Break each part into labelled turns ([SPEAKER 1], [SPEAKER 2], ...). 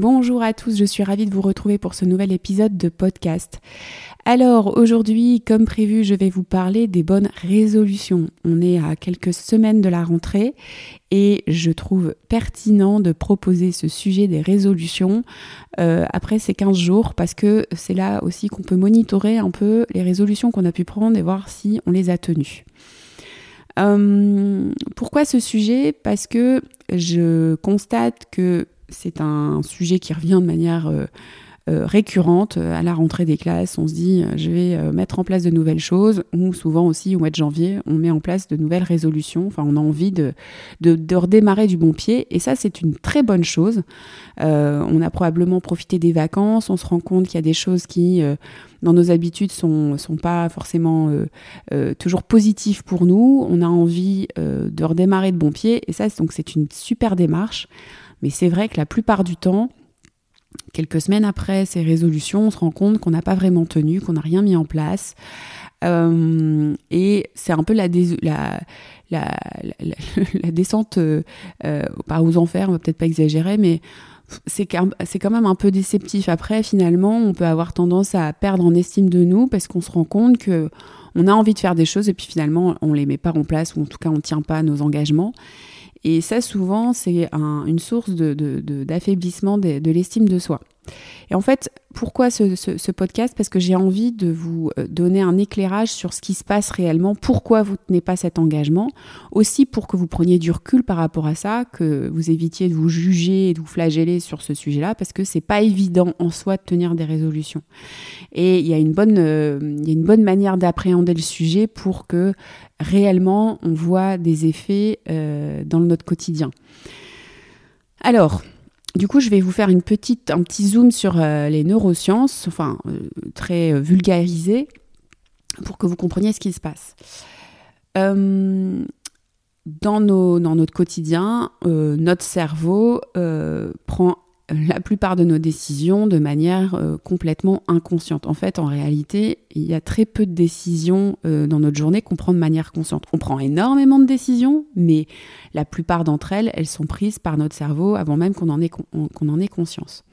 [SPEAKER 1] Bonjour à tous, je suis ravie de vous retrouver pour ce nouvel épisode de podcast. Alors aujourd'hui, comme prévu, je vais vous parler des bonnes résolutions. On est à quelques semaines de la rentrée et je trouve pertinent de proposer ce sujet des résolutions euh, après ces 15 jours parce que c'est là aussi qu'on peut monitorer un peu les résolutions qu'on a pu prendre et voir si on les a tenues. Euh, pourquoi ce sujet? Parce que je constate que c'est un sujet qui revient de manière euh, euh, récurrente à la rentrée des classes. On se dit, euh, je vais mettre en place de nouvelles choses, ou souvent aussi au mois de janvier, on met en place de nouvelles résolutions. Enfin, on a envie de, de, redémarrer du bon pied, et ça, c'est une très bonne chose. on a probablement profité des vacances, on se rend compte qu'il y a des choses qui, dans nos habitudes, sont, sont pas forcément toujours positives pour nous. On a envie de redémarrer de bon pied, et ça, donc c'est une super démarche. Mais c'est vrai que la plupart du temps, quelques semaines après ces résolutions, on se rend compte qu'on n'a pas vraiment tenu, qu'on n'a rien mis en place. Euh, et c'est un peu la, descente, euh, euh, aux enfers, on va peut-être pas exagérer, mais c'est quand même un peu déceptif. Après, finalement, on peut avoir tendance à perdre en estime de nous parce qu'on se rend compte que on a envie de faire des choses et puis finalement, on les met pas en place ou en tout cas, on tient pas à nos engagements. Et ça, souvent, c'est une source d'affaiblissement de, l'estime de soi. Et en fait, pourquoi ce, podcast? Parce que j'ai envie de vous euh, donner un éclairage sur ce qui se passe réellement, pourquoi vous ne tenez pas cet engagement, aussi pour que vous preniez du recul par rapport à ça, que vous évitiez de vous juger et de vous flageller sur ce sujet-là, parce que c'est pas évident en soi de tenir des résolutions. Et il y a une bonne, euh, il y a une bonne manière d'appréhender le sujet pour que réellement on voit des effets euh, dans notre quotidien. Alors, du coup, je vais vous faire un petit zoom sur euh, les neurosciences, enfin euh, très euh, vulgarisé, pour que vous compreniez ce qui se passe. nos, dans, notre quotidien, notre cerveau prend la plupart de nos décisions de manière euh, complètement inconsciente. En fait, en réalité, il y a très peu de décisions euh, dans notre journée qu'on prend de manière consciente. On prend énormément de décisions, mais la plupart d'entre elles, elles sont prises par notre cerveau avant même qu'on en, ait, qu'on en ait conscience.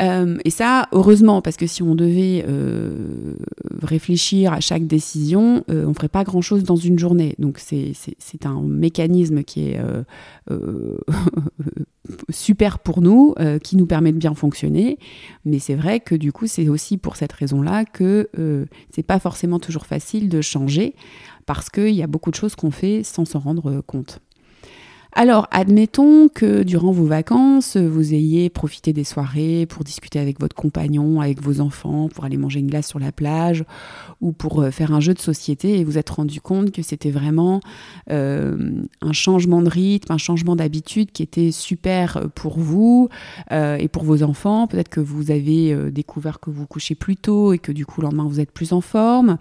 [SPEAKER 1] Euh, et ça, heureusement, parce que si on devait euh, réfléchir à chaque décision, euh, on ne ferait pas grand-chose dans une journée. Donc c'est un mécanisme qui est super pour nous, qui nous permet de bien fonctionner. Mais c'est vrai que du coup, c'est aussi pour cette raison-là que c'est pas forcément toujours facile de changer, parce qu'il y a beaucoup de choses qu'on fait sans s'en rendre compte. Alors, admettons que durant vos vacances, vous ayez profité des soirées pour discuter avec votre compagnon, avec vos enfants, pour aller manger une glace sur la plage ou pour euh, faire un jeu de société et vous êtes rendu compte que c'était vraiment euh, un changement de rythme, un changement d'habitude qui était super pour vous euh, et pour vos enfants. Peut-être que vous avez découvert que vous couchez plus tôt et que du coup, le lendemain, vous êtes plus en forme.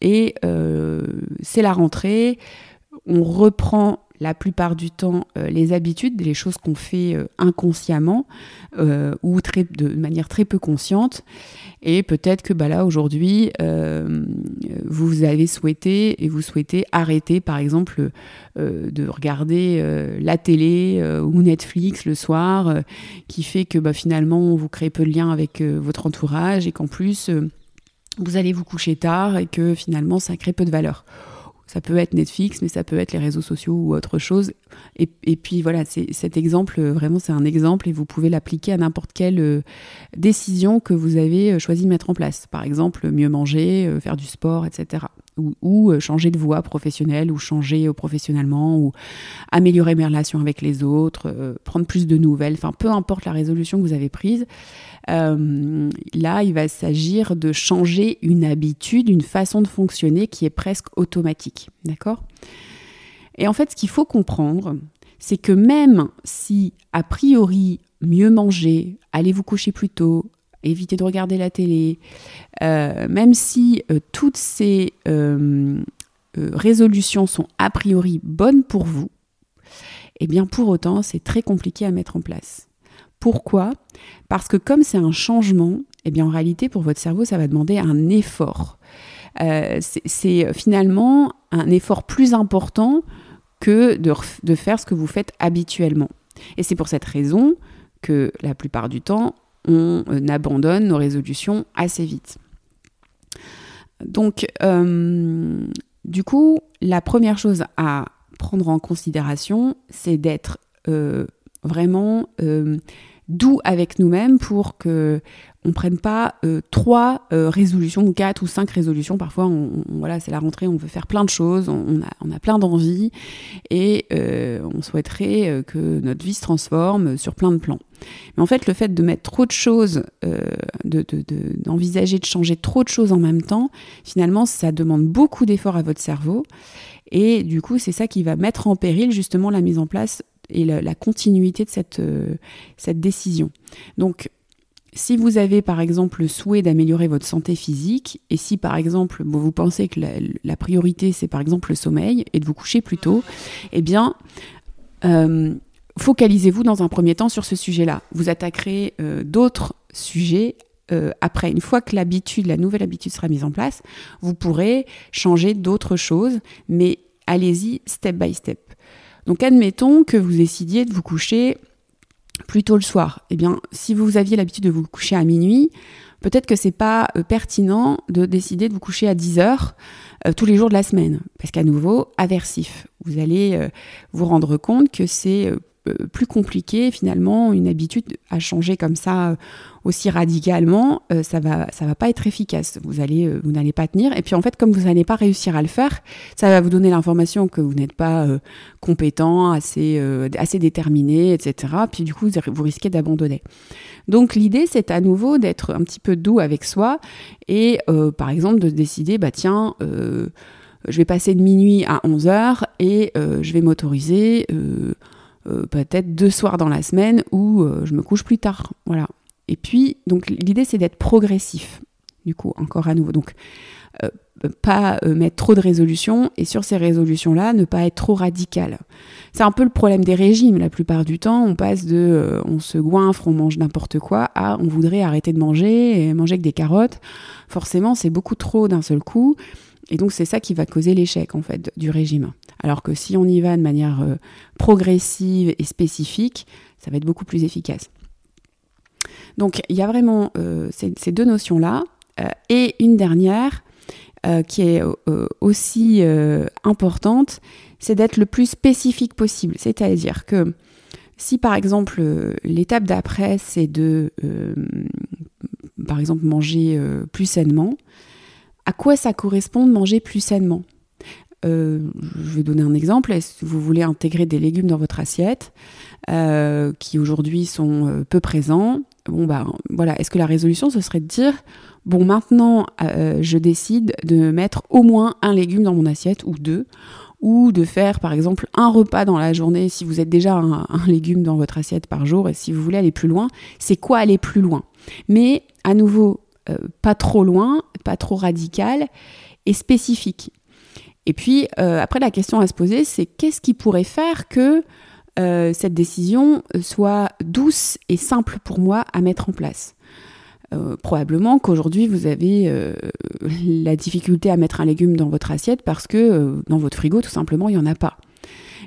[SPEAKER 1] et c'est la rentrée on reprend la plupart du temps euh, les habitudes, les choses qu'on fait euh, inconsciemment euh, ou de manière très peu consciente. Et peut-être que bah, là, aujourd'hui, vous avez souhaité et vous souhaitez arrêter, par exemple, de regarder la télé ou Netflix le soir, qui fait que bah, finalement, vous créez peu de liens avec votre entourage et qu'en plus, vous allez vous coucher tard et que finalement, ça crée peu de valeur. Ça peut être Netflix, mais ça peut être les réseaux sociaux ou autre chose. Et, puis voilà, cet exemple, euh, vraiment, c'est un exemple et vous pouvez l'appliquer à n'importe quelle euh, décision que vous avez euh, choisi de mettre en place. Par exemple, mieux manger, faire du sport, etc. Ou, changer de voie professionnelle, ou changer professionnellement, ou améliorer mes relations avec les autres, prendre plus de nouvelles. Enfin, peu importe la résolution que vous avez prise. Euh, là, il va s'agir de changer une habitude, une façon de fonctionner qui est presque automatique. D'accord? Et en fait, ce qu'il faut comprendre, c'est que même si, a priori, mieux manger, allez vous coucher plus tôt, éviter de regarder la télé, euh, même si euh, toutes ces résolutions sont a priori bonnes pour vous, eh bien pour autant, c'est très compliqué à mettre en place. Pourquoi? Parce que comme c'est un changement, eh bien en réalité pour votre cerveau, ça va demander un effort. Euh, c'est finalement un effort plus important que de, faire ce que vous faites habituellement. Et c'est pour cette raison que la plupart du temps, on abandonne nos résolutions assez vite. Donc, du coup, la première chose à prendre en considération, c'est d'être vraiment doux avec nous-mêmes pour que on prenne pas euh, trois euh, résolutions, quatre ou cinq résolutions. Parfois, on, voilà, c'est la rentrée, on veut faire plein de choses, on, a, on a, plein d'envies et euh, on souhaiterait que notre vie se transforme sur plein de plans. Mais en fait, le fait de mettre trop de choses, d'envisager de, de, de changer trop de choses en même temps, finalement, ça demande beaucoup d'efforts à votre cerveau. Et du coup, c'est ça qui va mettre en péril justement la mise en place et la, continuité de cette, euh, cette décision. Donc, si vous avez par exemple le souhait d'améliorer votre santé physique, et si par exemple vous pensez que la, priorité c'est par exemple le sommeil et de vous coucher plus tôt, eh bien euh, focalisez-vous dans un premier temps sur ce sujet-là. Vous attaquerez euh, d'autres sujets après. Une fois que la nouvelle habitude sera mise en place, vous pourrez changer d'autres choses, mais allez-y step by step. Donc admettons que vous décidiez de vous coucher plus tôt le soir. Eh bien, si vous aviez l'habitude de vous coucher à minuit, peut-être que c'est pas euh, pertinent de décider de vous coucher à 10 heures euh, tous les jours de la semaine. Parce qu'à nouveau, aversif. Vous allez euh, vous rendre compte que c'est plus compliqué finalement une habitude à changer comme ça aussi radicalement, euh, ça va ça va pas être efficace. Vous allez euh, vous n'allez pas tenir et puis en fait comme vous n'allez pas réussir à le faire, ça va vous donner l'information que vous n'êtes pas euh, compétent, assez assez déterminé, etc. Puis du coup vous risquez d'abandonner. Donc l'idée c'est à nouveau d'être un petit peu doux avec soi et par exemple de décider bah tiens je vais passer de minuit à 11 heures et je vais m'autoriser peut-être deux soirs dans la semaine où je me couche plus tard. Voilà. Et puis, donc l'idée c'est d'être progressif, du coup, encore à nouveau. Donc, euh, pas euh, mettre trop de résolutions et sur ces résolutions-là, ne pas être trop radical. C'est un peu le problème des régimes. La plupart du temps, on passe de euh, on se goinfre, on mange n'importe quoi à on voudrait arrêter de manger et manger avec des carottes. Forcément, c'est beaucoup trop d'un seul coup. Et donc, c'est ça qui va causer l'échec, en fait, du régime. Alors que si on y va de manière progressive et spécifique, ça va être beaucoup plus efficace. Donc il y a vraiment euh, ces, deux notions-là. Euh, et une dernière euh, qui est aussi importante, c'est d'être le plus spécifique possible. C'est-à-dire que si par exemple l'étape d'après c'est de par exemple manger plus sainement, à quoi ça correspond de manger plus sainement. Je vais donner un exemple. Que vous voulez intégrer des légumes dans votre assiette qui aujourd'hui sont peu présents? Bon bah voilà, est-ce que la résolution ce serait de dire bon maintenant euh, je décide de mettre au moins un légume dans mon assiette ou deux ou de faire par exemple un repas dans la journée. Si vous êtes déjà un, légume dans votre assiette par jour et si vous voulez aller plus loin, c'est quoi aller plus loin? Mais à nouveau euh, pas trop loin, pas trop radical et spécifique. Et puis euh, après la question à se poser c'est qu'est-ce qui pourrait faire que euh, cette décision soit douce et simple pour moi à mettre en place? Probablement qu'aujourd'hui vous avez la difficulté à mettre un légume dans votre assiette parce que dans votre frigo tout simplement il n'y en a pas.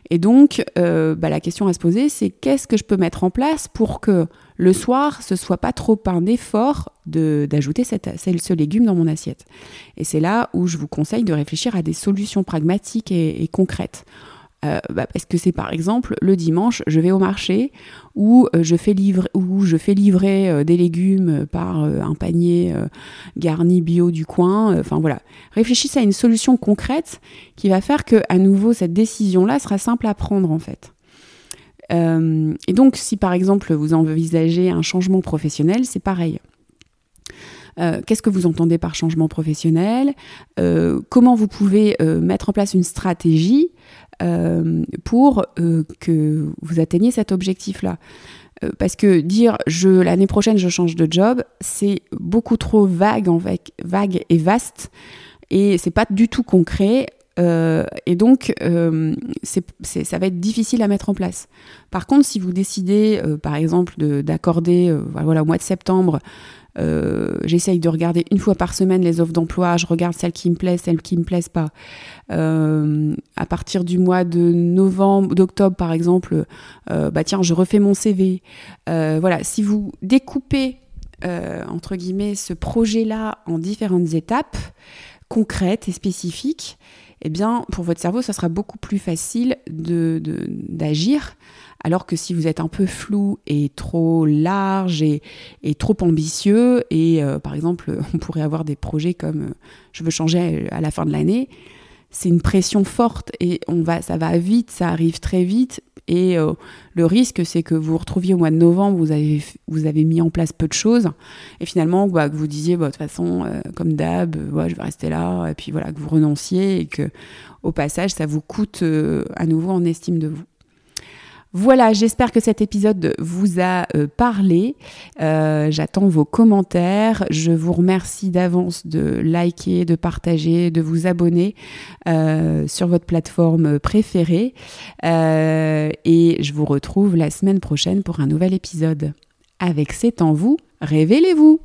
[SPEAKER 1] Et donc bah, la question à se poser c'est qu'est-ce que je peux mettre en place pour que le soir ce soit pas trop un effort d'ajouter ce légume dans mon assiette? Et c'est là où je vous conseille de réfléchir à des solutions pragmatiques et concrètes. Euh, bah, parce que c'est par exemple le dimanche, je vais au marché où euh, je fais livrer, euh, des légumes par un panier garni bio du coin. Enfin voilà, réfléchissez à une solution concrète qui va faire que à nouveau cette décision-là sera simple à prendre en fait. et donc, si par exemple vous envisagez un changement professionnel, c'est pareil. Qu'est-ce que vous entendez par changement professionnel? Comment vous pouvez mettre en place une stratégie euh, pour euh, que vous atteigniez cet objectif-là. Euh, parce que dire je l'année prochaine je change de job, c'est beaucoup trop vague, vague et vaste, et c'est pas du tout concret. Et donc, ça va être difficile à mettre en place. Par contre, si vous décidez, par exemple, d'accorder, voilà, au mois de septembre, euh, j'essaye de regarder une fois par semaine les offres d'emploi, je regarde celles qui me plaisent, celles qui me plaisent pas. Euh, à partir du mois de novembre, d'octobre par exemple, euh, bah tiens, je refais mon CV. voilà, si vous découpez entre guillemets ce projet-là en différentes étapes concrètes et spécifiques, eh bien, pour votre cerveau, ça sera beaucoup plus facile d'agir. De, d'agir alors que si vous êtes un peu flou et trop large et, trop ambitieux, et euh, par exemple, on pourrait avoir des projets comme euh, je veux changer à la fin de l'année, c'est une pression forte et ça va vite, ça arrive très vite. Et euh, le risque, c'est que vous vous retrouviez au mois de novembre, vous avez, vous avez mis en place peu de choses, et finalement, bah, que vous disiez, bah, de toute façon, comme d'hab, je vais rester là, et puis voilà, que vous renonciez, et que au passage, ça vous coûte à nouveau en estime de vous. Voilà, j'espère que cet épisode vous a euh, parlé. Euh, j'attends vos commentaires. Je vous remercie d'avance de liker, de partager, de vous abonner euh, sur votre plateforme préférée. et je vous retrouve la semaine prochaine pour un nouvel épisode. Avec C'est en vous, révélez-vous